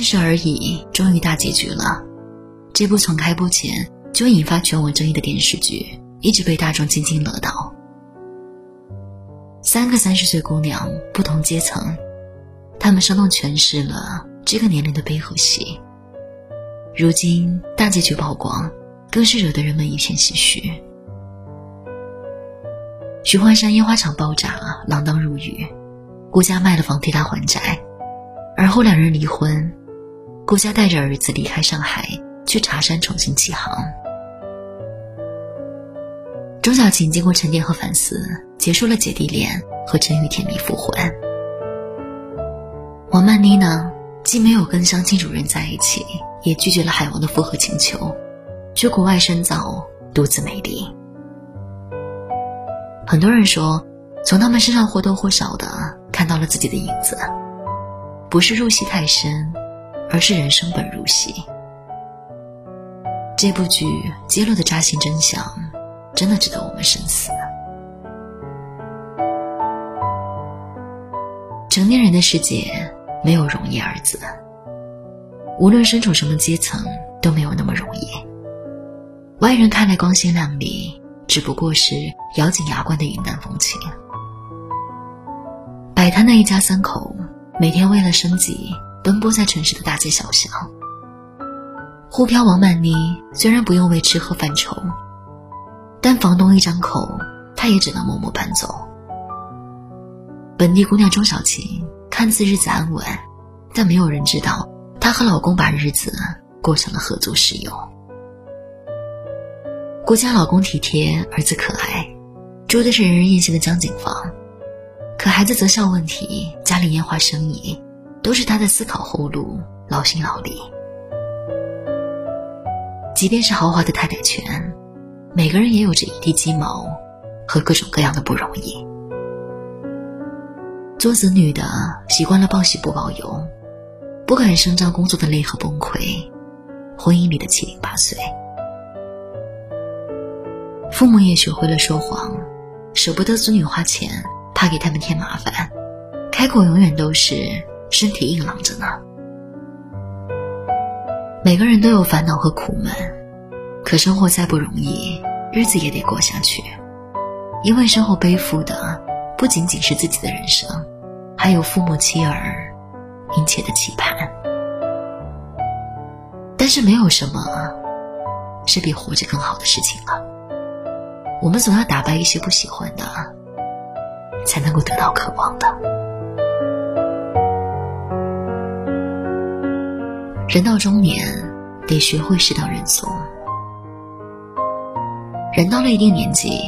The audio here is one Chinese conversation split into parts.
三十而已，终于大结局了。这部从开播前就引发全网争议的电视剧，一直被大众津津乐道。三个三十岁姑娘，不同阶层，她们生动诠释了这个年龄的悲和喜。如今大结局曝光，更是惹得人们一片唏嘘。徐焕山烟花厂爆炸，锒铛入狱，顾家卖了房替他还债，而后两人离婚，顾家带着儿子离开上海，去茶山重新起航。钟小琴经过沉淀和反思，结束了姐弟恋，和陈宇甜蜜复婚。王曼妮呢，既没有跟相亲主任在一起，也拒绝了海王的复合请求，去国外深造，独自美丽。很多人说，从他们身上或多或少的看到了自己的影子，不是入戏太深，而是人生本如戏。这部剧揭露的扎心真相，真的值得我们深思。成年人的世界没有容易二字，无论身处什么阶层，都没有那么容易。外人看来光鲜亮丽。只不过是咬紧牙关的云淡风轻。摆摊的一家三口，每天为了生计奔波在城市的大街小巷。沪漂王曼妮虽然不用为吃喝犯愁，但房东一张口，她也只能默默搬走。本地姑娘钟小琴看似日子安稳，但没有人知道她和老公把日子过成了合租室友。顾家老公体贴，儿子可爱，住的是人人艳羡的江景房。可孩子择校问题、家里烟花生意，都是他在思考后路，劳心劳力。即便是豪华的太太圈，每个人也有着一地鸡毛和各种各样的不容易。做子女的习惯了报喜不报忧，不敢声张工作的累和崩溃，婚姻里的七零八碎。父母也学会了说谎，舍不得子女花钱，怕给他们添麻烦，开口永远都是身体硬朗着呢。每个人都有烦恼和苦闷，可生活再不容易，日子也得过下去，因为身后背负的不仅仅是自己的人生，还有父母妻儿殷切的期盼。但是没有什么是比活着更好的事情了。我们总要打败一些不喜欢的，才能够得到渴望的。人到中年，得学会适当认怂；人到了一定年纪，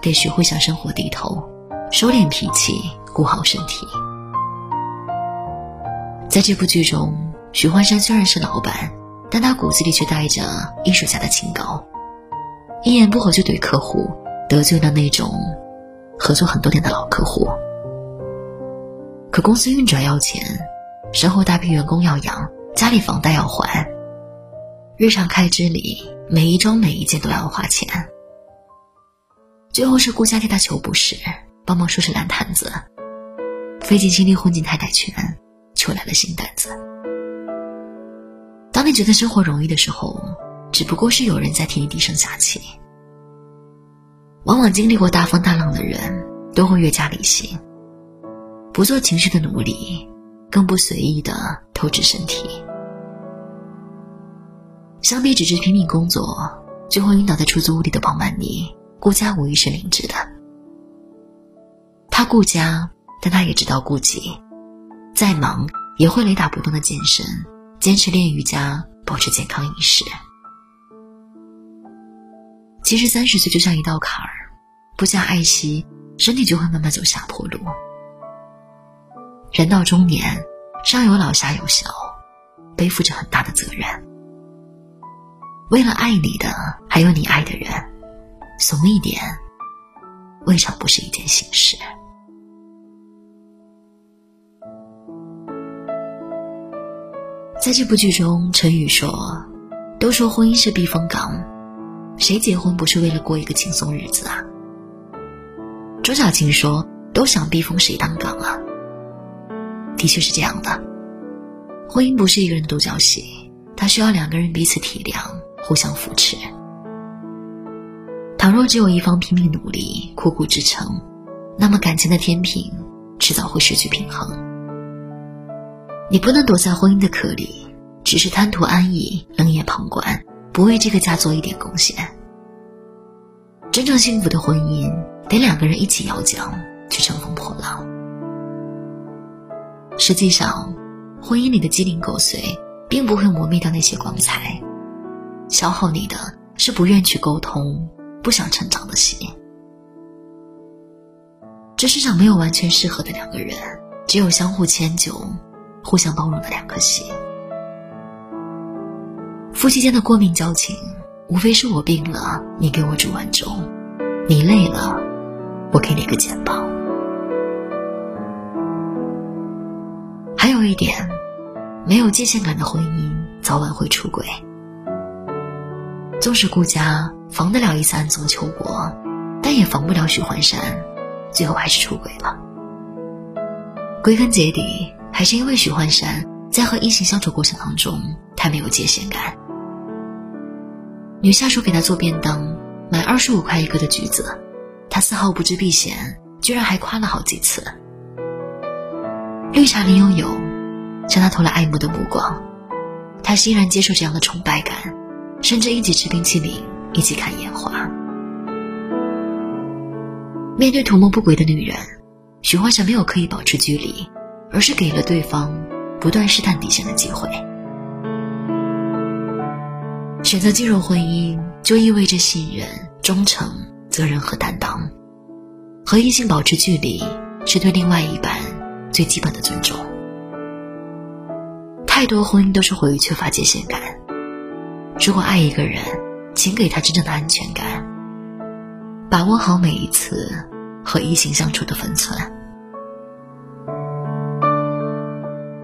得学会向生活低头，收敛脾气，顾好身体。在这部剧中，许幻山虽然是老板，但他骨子里却带着艺术家的清高，一言不合就怼客户。得罪了那种合作很多年的老客户，可公司运转要钱，身后大批员工要养，家里房贷要还，日常开支里每一周每一件都要花钱。最后是顾家替他求不是，帮忙收拾烂摊子，费尽心力混进太太圈，求来了新单子。当你觉得生活容易的时候，只不过是有人在替你低声下气。往往经历过大风大浪的人，都会越加理性，不做情绪的奴隶，更不随意的透支身体。相比只是拼命工作，最后晕倒在出租屋里的王曼妮，顾家无疑是明智的。他顾家，但他也知道顾己，再忙也会雷打不动的健身，坚持练瑜伽，保持健康饮食。其实三十岁就像一道坎儿，不加爱惜，身体就会慢慢走下坡路。人到中年，上有老下有小，背负着很大的责任。为了爱你的，还有你爱的人，怂一点，未尝不是一件幸事。在这部剧中，陈宇说：“都说婚姻是避风港。”谁结婚不是为了过一个轻松日子啊？周小琴说：“都想避风，谁当港啊？”的确是这样的。婚姻不是一个人独角戏，它需要两个人彼此体谅，互相扶持。倘若只有一方拼命努力、苦苦支撑，那么感情的天平迟早会失去平衡。你不能躲在婚姻的壳里，只是贪图安逸、冷眼旁观，不为这个家做一点贡献。真正幸福的婚姻，得两个人一起摇桨去乘风破浪。实际上，婚姻里的鸡零狗碎，并不会磨灭掉那些光彩，消耗你的是不愿去沟通、不想成长的心。这世上没有完全适合的两个人，只有相互迁就、互相包容的两颗心。夫妻间的过命交情，无非是我病了，你给我煮碗粥；你累了，我给你个肩膀。有一点，没有界限感的婚姻早晚会出轨。纵使顾家防得了一次暗中求国，但也防不了许幻山，最后还是出轨了。归根结底，还是因为许幻山在和异性相处过程当中太没有界限感。女下属给他做便当，买二十五块一个的橘子，他丝毫不知避嫌，居然还夸了好几次。绿茶林有有，向他投来爱慕的目光，他欣然接受这样的崇拜感，甚至一起吃冰淇淋，一起看烟花。面对图谋不轨的女人，许幻想没有刻意保持距离，而是给了对方不断试探底线的机会。选择进入婚姻，就意味着信任、忠诚、责任和担当。和异性保持距离，是对另外一半。最基本的尊重。太多婚姻都是毁于缺乏界限感。如果爱一个人，请给他真正的安全感，把握好每一次和异性相处的分寸。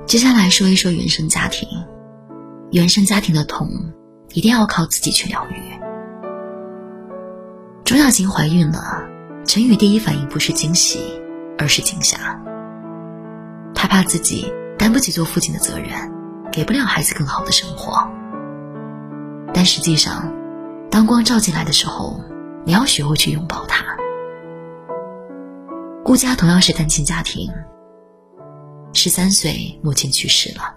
接下来说一说原生家庭。原生家庭的痛，一定要靠自己去疗愈。钟小琴怀孕了，陈宇第一反应不是惊喜，而是惊吓。他怕自己担不起做父亲的责任，给不了孩子更好的生活。但实际上，当光照进来的时候，你要学会去拥抱它。顾家同样是单亲家庭。十三岁，母亲去世了，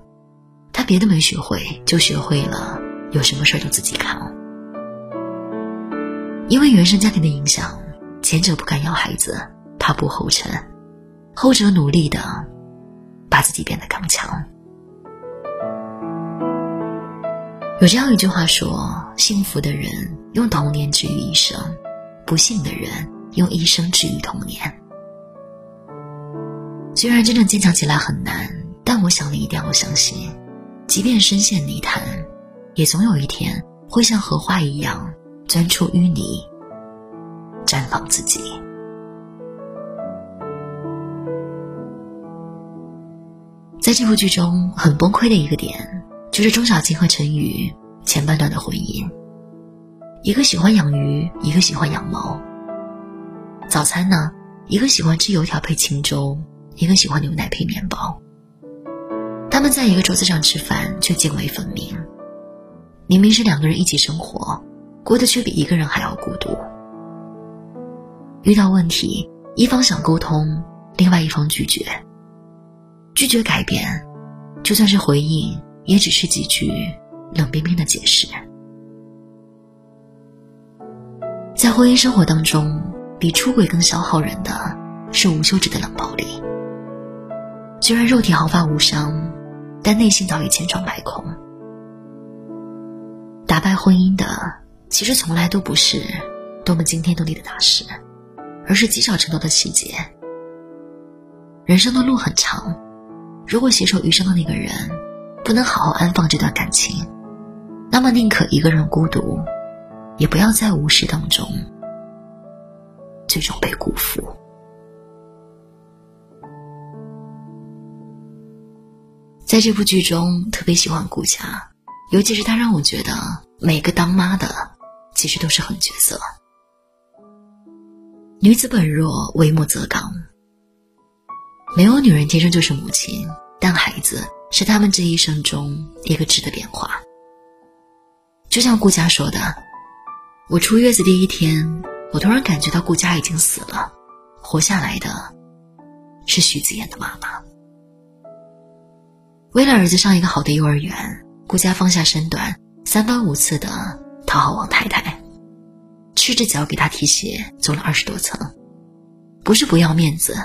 他别的没学会，就学会了有什么事儿都自己扛。因为原生家庭的影响，前者不敢要孩子，怕步后尘；后者努力的。把自己变得刚强。有这样一句话说：“幸福的人用童年治愈一生，不幸的人用一生治愈童年。”虽然真正坚强起来很难，但我想你一定要相信，即便深陷泥潭，也总有一天会像荷花一样钻出淤泥，绽放自己。在这部剧中，很崩溃的一个点，就是钟小琴和陈宇前半段的婚姻。一个喜欢养鱼，一个喜欢养猫。早餐呢，一个喜欢吃油条配清粥，一个喜欢牛奶配面包。他们在一个桌子上吃饭，却泾渭分明。明明是两个人一起生活，过得却比一个人还要孤独。遇到问题，一方想沟通，另外一方拒绝。拒绝改变，就算是回应，也只是几句冷冰冰的解释。在婚姻生活当中，比出轨更消耗人的是无休止的冷暴力。虽然肉体毫发无伤，但内心早已千疮百孔。打败婚姻的，其实从来都不是多么惊天动地的大事，而是积少成多的细节。人生的路很长。如果携手余生的那个人不能好好安放这段感情，那么宁可一个人孤独，也不要在无视当中最终被辜负。在这部剧中，特别喜欢顾家，尤其是他让我觉得每个当妈的其实都是狠角色。女子本弱，为母则刚。没有女人天生就是母亲，但孩子是他们这一生中一个质的变化。就像顾佳说的：“我出月子第一天，我突然感觉到顾佳已经死了，活下来的是徐子言的妈妈。”为了儿子上一个好的幼儿园，顾佳放下身段，三番五次的讨好王太太，赤着脚给他提鞋，走了二十多层，不是不要面子，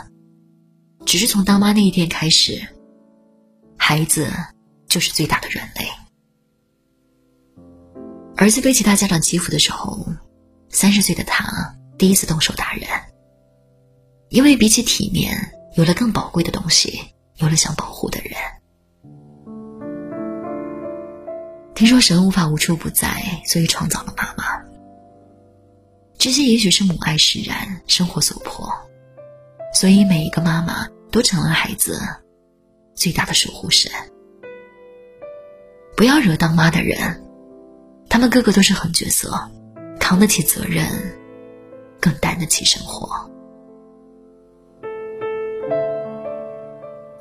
只是从当妈那一天开始，孩子就是最大的软肋。儿子被其他家长欺负的时候，三十岁的他第一次动手打人，因为比起体面，有了更宝贵的东西，有了想保护的人。听说神无法无处不在，所以创造了妈妈。这些也许是母爱使然，生活所迫，所以每一个妈妈都成了孩子最大的守护神。不要惹当妈的人，他们个个都是狠角色，扛得起责任，更担得起生活。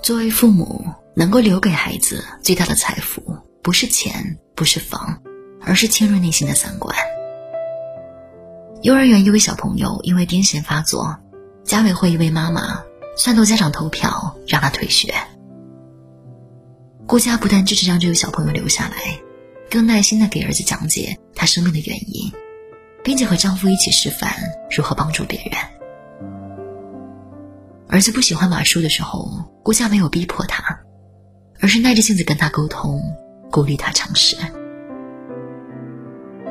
作为父母，能够留给孩子最大的财富，不是钱。不是房，而是浸润内心的三观。幼儿园一位小朋友因为癫痫发作，家委会一位妈妈煽动家长投票让他退学。顾佳不但支持让这位小朋友留下来，更耐心的给儿子讲解他生病的原因，并且和丈夫一起示范如何帮助别人。儿子不喜欢马术的时候，顾佳没有逼迫他，而是耐着性子跟他沟通。鼓励他尝试。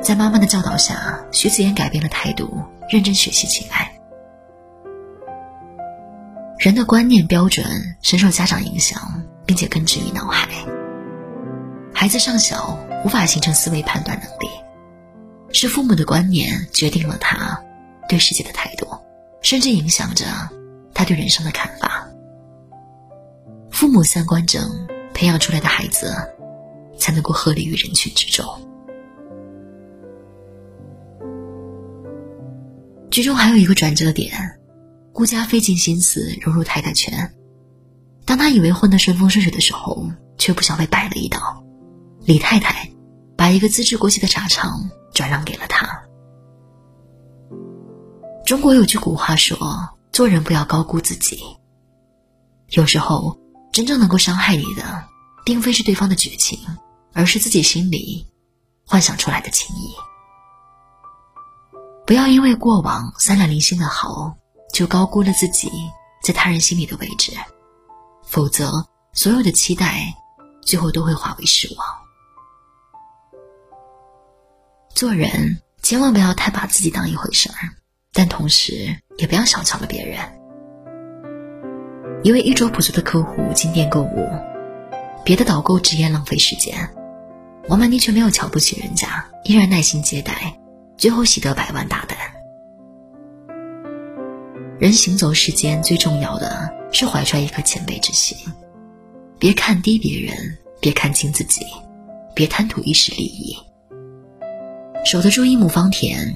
在妈妈的教导下，徐子言改变了态度，认真学习起来。人的观念标准深受家长影响，并且根植于脑海。孩子尚小，无法形成思维判断能力，是父母的观念决定了他对世界的态度，甚至影响着他对人生的看法。父母三观正，培养出来的孩子。才能够鹤立于人群之中。剧中还有一个转折点，顾家费尽心思融入太太圈，当他以为混得顺风顺水的时候，却不想被摆了一道。李太太把一个资质过气的茶厂转让给了他。中国有句古话说：“做人不要高估自己。”有时候，真正能够伤害你的，并非是对方的绝情。而是自己心里幻想出来的情谊。不要因为过往三两零星的好，就高估了自己在他人心里的位置，否则所有的期待最后都会化为失望。做人千万不要太把自己当一回事儿，但同时也不要小瞧了别人。一位衣着朴素的客户进店购物，别的导购直言浪费时间。王曼妮却没有瞧不起人家，依然耐心接待，最后喜得百万大单。人行走世间，最重要的是怀揣一颗谦卑之心，别看低别人，别看轻自己，别贪图一时利益。守得住一亩方田，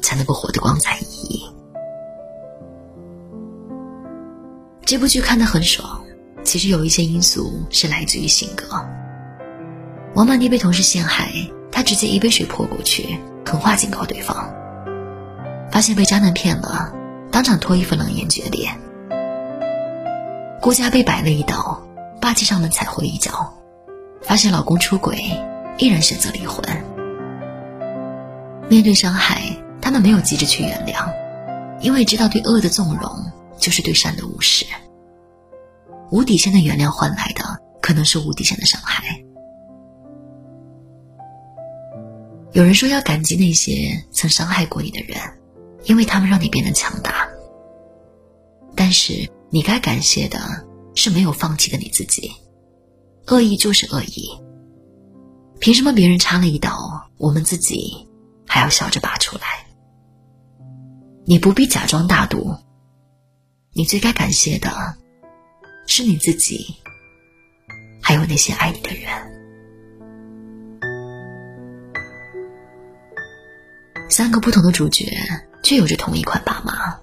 才能够活得光彩熠熠。这部剧看得很爽，其实有一些因素是来自于性格。王曼妮被同事陷害，她直接一杯水泼过去，狠话警告对方。发现被渣男骗了，当场脱衣服冷言决裂。顾家被摆了一道，霸气上门踩回一脚。发现老公出轨，依然选择离婚。面对伤害，他们没有急着去原谅，因为知道对恶的纵容就是对善的无视。无底线的原谅换来的，可能是无底线的伤害。有人说要感激那些曾伤害过你的人，因为他们让你变得强大。但是你该感谢的是没有放弃的你自己。恶意就是恶意，凭什么别人插了一刀，我们自己还要笑着拔出来？你不必假装大度，你最该感谢的是你自己，还有那些爱你的人。三个不同的主角，却有着同一款爸妈。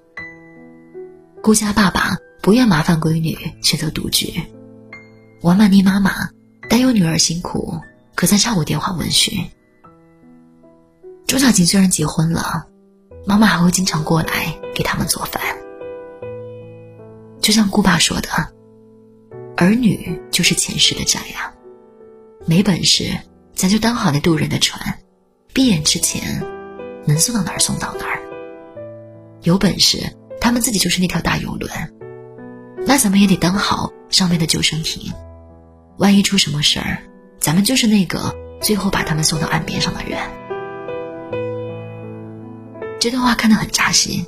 顾家爸爸不愿麻烦闺女，选择独居。王曼妮妈妈担忧女儿辛苦，可曾查过电话问询。钟小琴虽然结婚了，妈妈还会经常过来给他们做饭。就像顾爸说的：“儿女就是前世的债呀，没本事咱就当好那渡人的船，闭眼之前能送到哪儿送到哪儿。有本事他们自己就是那条大游轮，那咱们也得当好上面的救生艇。”万一出什么事儿，咱们就是那个最后把他们送到岸边上的人。这段话看得很扎心，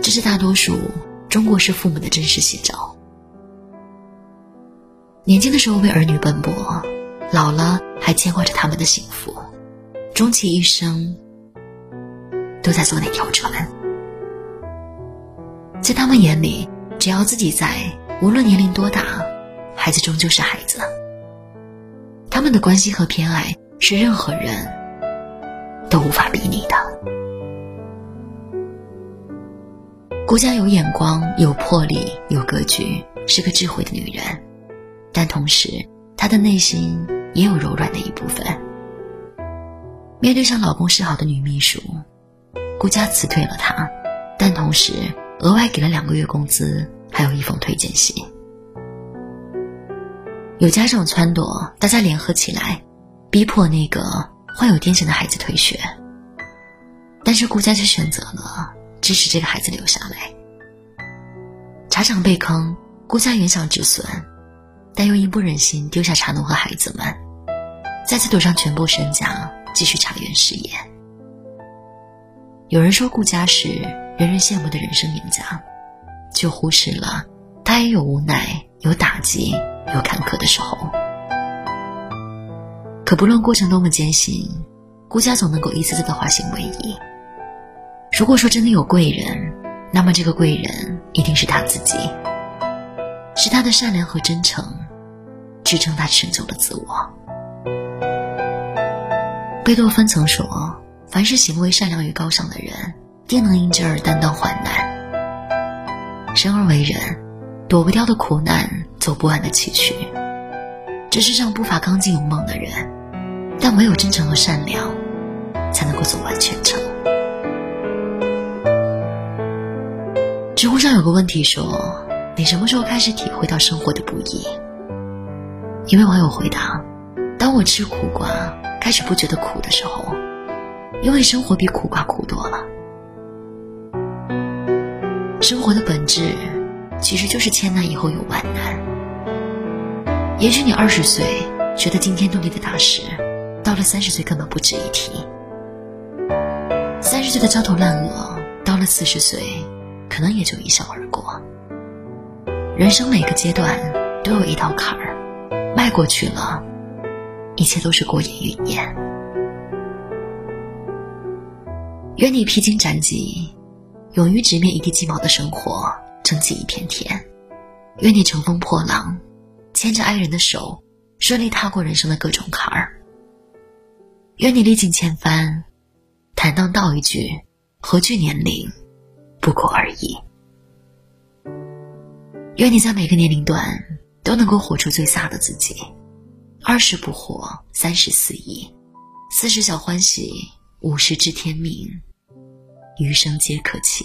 这是大多数中国式父母的真实写照。年轻的时候为儿女奔波，老了还牵挂着他们的幸福，终其一生都在坐那条船。在他们眼里，只要自己在，无论年龄多大。孩子终究是孩子，他们的关心和偏爱是任何人都无法比拟的。顾家有眼光、有魄力、有格局，是个智慧的女人，但同时她的内心也有柔软的一部分。面对向老公示好的女秘书，顾家辞退了她，但同时额外给了两个月工资，还有一封推荐信。有家长撺掇大家联合起来，逼迫那个患有癫痫的孩子退学，但是顾家却选择了支持这个孩子留下来。茶厂被坑，顾家原想止损，但又因不忍心丢下茶农和孩子们，再次赌上全部身家继续茶园事业。有人说顾家是人人羡慕的人生赢家，就忽视了他也有无奈，有打击。有坎坷的时候，可不论过程多么艰辛，顾家总能够一次次的化险为夷。如果说真的有贵人，那么这个贵人一定是他自己，是他的善良和真诚，支撑他成就了自我。贝多芬曾说：“凡是行为善良与高尚的人，定能因之而担当患难。生而为人，躲不掉的苦难。”走不完的崎岖。这世上不乏刚劲有梦的人，但唯有真诚和善良，才能够走完全程。知乎上有个问题说：“你什么时候开始体会到生活的不易？”一位网友回答：“当我吃苦瓜开始不觉得苦的时候，因为生活比苦瓜苦多了。生活的本质。”其实就是千难以后有万难。也许你二十岁觉得惊天动地的大事，到了三十岁根本不值一提；三十岁的焦头烂额，到了四十岁，可能也就一笑而过。人生每个阶段都有一道坎儿，迈过去了，一切都是过眼云烟。愿你披荆斩棘，勇于直面一地鸡毛的生活。撑起一片天，愿你乘风破浪，牵着爱人的手，顺利踏过人生的各种坎儿。愿你历尽千帆，坦荡道一句：何惧年龄，不过而已。愿你在每个年龄段都能够活出最飒的自己。二十不惑，三十肆意，四十小欢喜，五十知天命，余生皆可期。